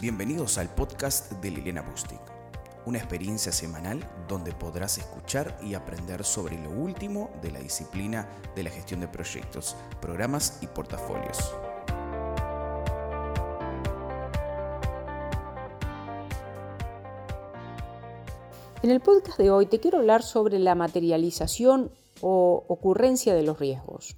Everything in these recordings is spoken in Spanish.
Bienvenidos al podcast de Liliana Bustic, una experiencia semanal donde podrás escuchar y aprender sobre lo último de la disciplina de la gestión de proyectos, programas y portafolios. En el podcast de hoy te quiero hablar sobre la materialización o ocurrencia de los riesgos.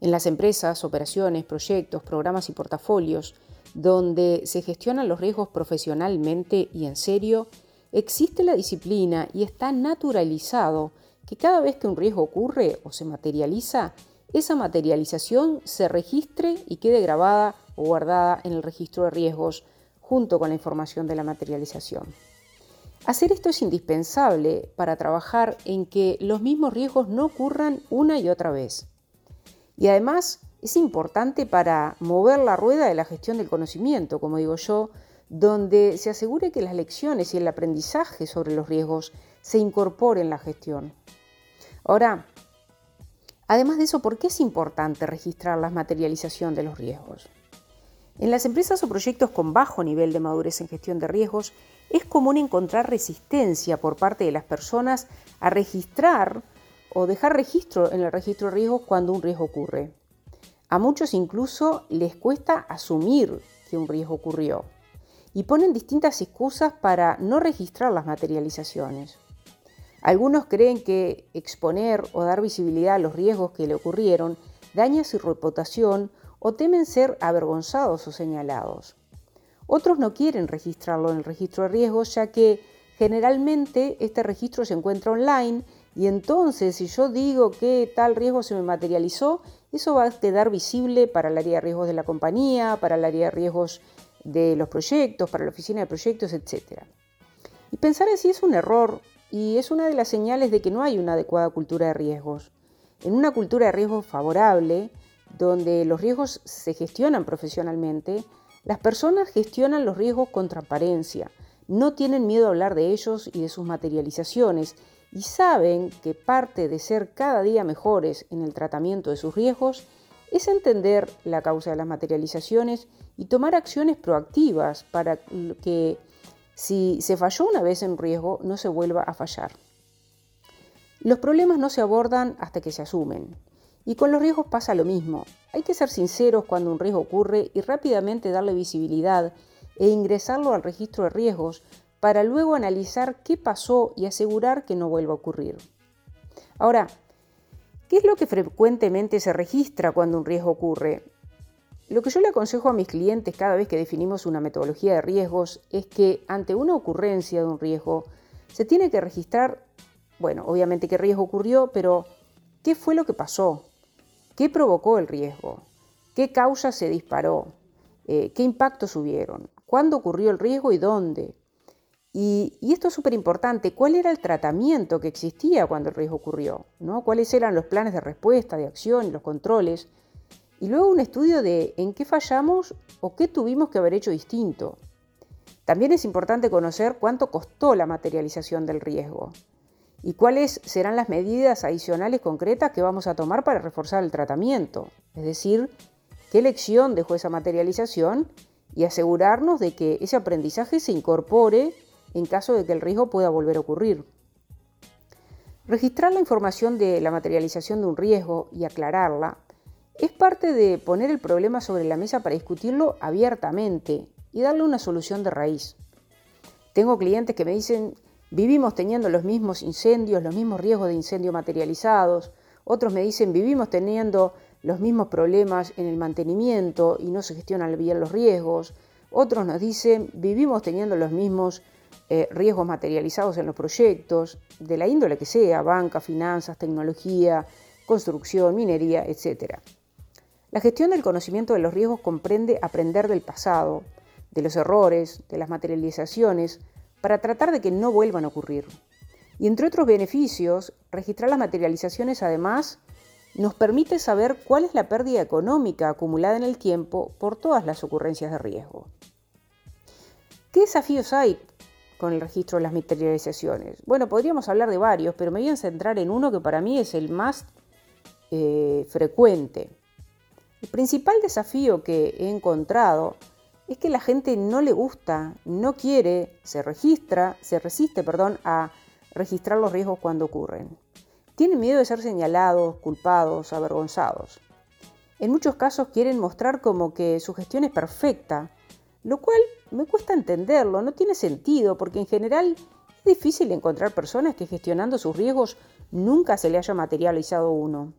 En las empresas, operaciones, proyectos, programas y portafolios, donde se gestionan los riesgos profesionalmente y en serio, existe la disciplina y está naturalizado que cada vez que un riesgo ocurre o se materializa, esa materialización se registre y quede grabada o guardada en el registro de riesgos junto con la información de la materialización. Hacer esto es indispensable para trabajar en que los mismos riesgos no ocurran una y otra vez. Y además es importante para mover la rueda de la gestión del conocimiento, como digo yo, donde se asegure que las lecciones y el aprendizaje sobre los riesgos se incorporen en la gestión. Ahora, además de eso, ¿por qué es importante registrar la materialización de los riesgos? En las empresas o proyectos con bajo nivel de madurez en gestión de riesgos, es común encontrar resistencia por parte de las personas a registrar o dejar registro en el registro de riesgos cuando un riesgo ocurre. A muchos incluso les cuesta asumir que un riesgo ocurrió y ponen distintas excusas para no registrar las materializaciones. Algunos creen que exponer o dar visibilidad a los riesgos que le ocurrieron daña su reputación o temen ser avergonzados o señalados. Otros no quieren registrarlo en el registro de riesgos ya que generalmente este registro se encuentra online y entonces si yo digo que tal riesgo se me materializó, eso va a quedar visible para el área de riesgos de la compañía, para el área de riesgos de los proyectos, para la oficina de proyectos, etc. Y pensar así es un error y es una de las señales de que no hay una adecuada cultura de riesgos. En una cultura de riesgos favorable, donde los riesgos se gestionan profesionalmente, las personas gestionan los riesgos con transparencia, no tienen miedo a hablar de ellos y de sus materializaciones y saben que parte de ser cada día mejores en el tratamiento de sus riesgos es entender la causa de las materializaciones y tomar acciones proactivas para que si se falló una vez en riesgo no se vuelva a fallar. Los problemas no se abordan hasta que se asumen. Y con los riesgos pasa lo mismo. Hay que ser sinceros cuando un riesgo ocurre y rápidamente darle visibilidad e ingresarlo al registro de riesgos para luego analizar qué pasó y asegurar que no vuelva a ocurrir. Ahora, ¿qué es lo que frecuentemente se registra cuando un riesgo ocurre? Lo que yo le aconsejo a mis clientes cada vez que definimos una metodología de riesgos es que ante una ocurrencia de un riesgo se tiene que registrar, bueno, obviamente qué riesgo ocurrió, pero qué fue lo que pasó, qué provocó el riesgo, qué causa se disparó, eh, qué impactos hubieron, cuándo ocurrió el riesgo y dónde, y, esto es súper importante, ¿cuál era el tratamiento que existía cuando el riesgo ocurrió? ¿no? ¿Cuáles eran los planes de respuesta, de acción los controles? Y luego un estudio de en qué fallamos o qué tuvimos que haber hecho distinto. También es importante conocer cuánto costó la materialización del riesgo y cuáles serán las medidas adicionales concretas que vamos a tomar para reforzar el tratamiento. Es decir, qué lección dejó esa materialización y asegurarnos de que ese aprendizaje se incorpore en caso de que el riesgo pueda volver a ocurrir. Registrar la información de la materialización de un riesgo y aclararla es parte de poner el problema sobre la mesa para discutirlo abiertamente y darle una solución de raíz. Tengo clientes que me dicen, vivimos teniendo los mismos incendios, los mismos riesgos de incendio materializados. Otros me dicen, vivimos teniendo los mismos problemas en el mantenimiento y no se gestionan bien los riesgos. Otros nos dicen, vivimos teniendo los mismos eh, riesgos materializados en los proyectos, de la índole que sea, banca, finanzas, tecnología, construcción, minería, etc. La gestión del conocimiento de los riesgos comprende aprender del pasado, de los errores, de las materializaciones, para tratar de que no vuelvan a ocurrir. Y entre otros beneficios, registrar las materializaciones además nos permite saber cuál es la pérdida económica acumulada en el tiempo por todas las ocurrencias de riesgo. ¿Qué desafíos hay con el registro de las materializaciones? Bueno, podríamos hablar de varios, pero me voy a centrar en uno que para mí es el más eh, frecuente. El principal desafío que he encontrado es que la gente no le gusta, no quiere, se registra, se resiste, perdón, a registrar los riesgos cuando ocurren. Tienen miedo de ser señalados, culpados, avergonzados. En muchos casos quieren mostrar como que su gestión es perfecta, lo cual me cuesta entenderlo, no tiene sentido, porque en general es difícil encontrar personas que gestionando sus riesgos nunca se le haya materializado uno.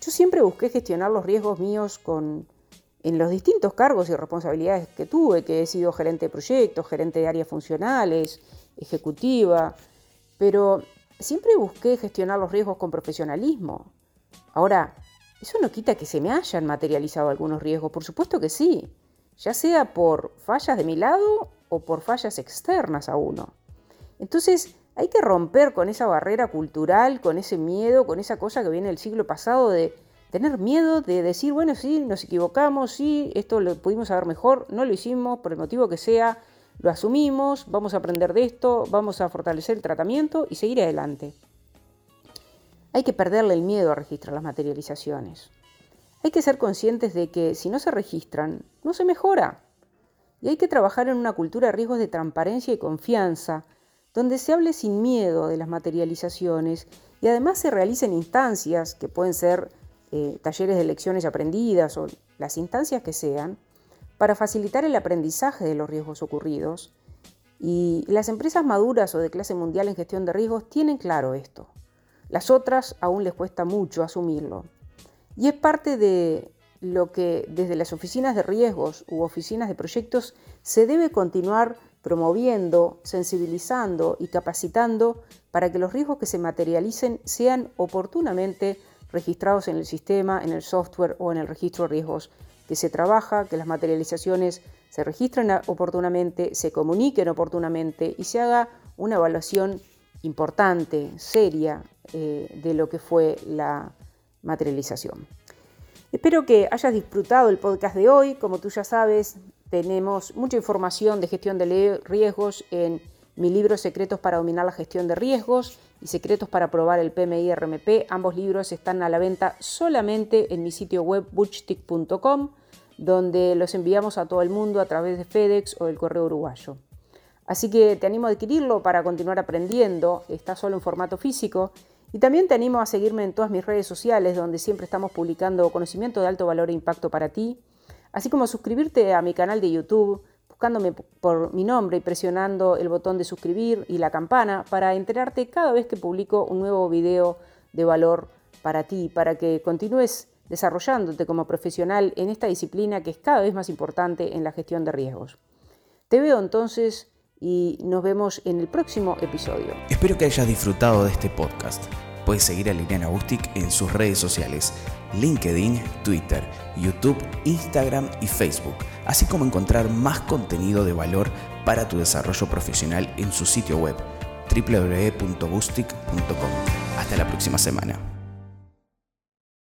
Yo siempre busqué gestionar los riesgos míos con en los distintos cargos y responsabilidades que tuve, que he sido gerente de proyectos, gerente de áreas funcionales, ejecutiva, pero siempre busqué gestionar los riesgos con profesionalismo. Ahora, eso no quita que se me hayan materializado algunos riesgos, por supuesto que sí, ya sea por fallas de mi lado o por fallas externas a uno. Entonces, hay que romper con esa barrera cultural, con ese miedo, con esa cosa que viene del siglo pasado de tener miedo de decir, bueno, sí, nos equivocamos, sí, esto lo pudimos saber mejor, no lo hicimos por el motivo que sea, lo asumimos, vamos a aprender de esto, vamos a fortalecer el tratamiento y seguir adelante. Hay que perderle el miedo a registrar las materializaciones. Hay que ser conscientes de que si no se registran, no se mejora. Y hay que trabajar en una cultura de riesgos de transparencia y confianza, donde se hable sin miedo de las materializaciones y además se realicen instancias que pueden ser eh, talleres de lecciones aprendidas o las instancias que sean, para facilitar el aprendizaje de los riesgos ocurridos. Y las empresas maduras o de clase mundial en gestión de riesgos tienen claro esto. Las otras aún les cuesta mucho asumirlo. Y es parte de lo que desde las oficinas de riesgos u oficinas de proyectos se debe continuar promoviendo, sensibilizando y capacitando para que los riesgos que se materialicen sean oportunamente registrados en el sistema, en el software o en el registro de riesgos que se trabaja, que las materializaciones se registren oportunamente, se comuniquen oportunamente y se haga una evaluación importante, seria, eh, de lo que fue la materialización. Espero que hayas disfrutado el podcast de hoy. Como tú ya sabes, tenemos mucha información de gestión de riesgos en mi libro Secretos para dominar la gestión de riesgos y Secretos para probar el PMI RMP. Ambos libros están a la venta solamente en mi sitio web butchtick.com, donde los enviamos a todo el mundo a través de FedEx o del correo uruguayo. Así que te animo a adquirirlo para continuar aprendiendo, está solo en formato físico. Y también te animo a seguirme en todas mis redes sociales, donde siempre estamos publicando conocimiento de alto valor e impacto para ti, así como suscribirte a mi canal de YouTube buscándome por mi nombre y presionando el botón de suscribir y la campana para enterarte cada vez que publico un nuevo video de valor para ti, para que continúes desarrollándote como profesional en esta disciplina que es cada vez más importante en la gestión de riesgos. Te veo entonces y nos vemos en el próximo episodio. Espero que hayas disfrutado de este podcast. Puedes seguir a Liliana Bustic en sus redes sociales, LinkedIn, Twitter, YouTube, Instagram y Facebook, así como encontrar más contenido de valor para tu desarrollo profesional en su sitio web www.bustic.com. Hasta la próxima semana.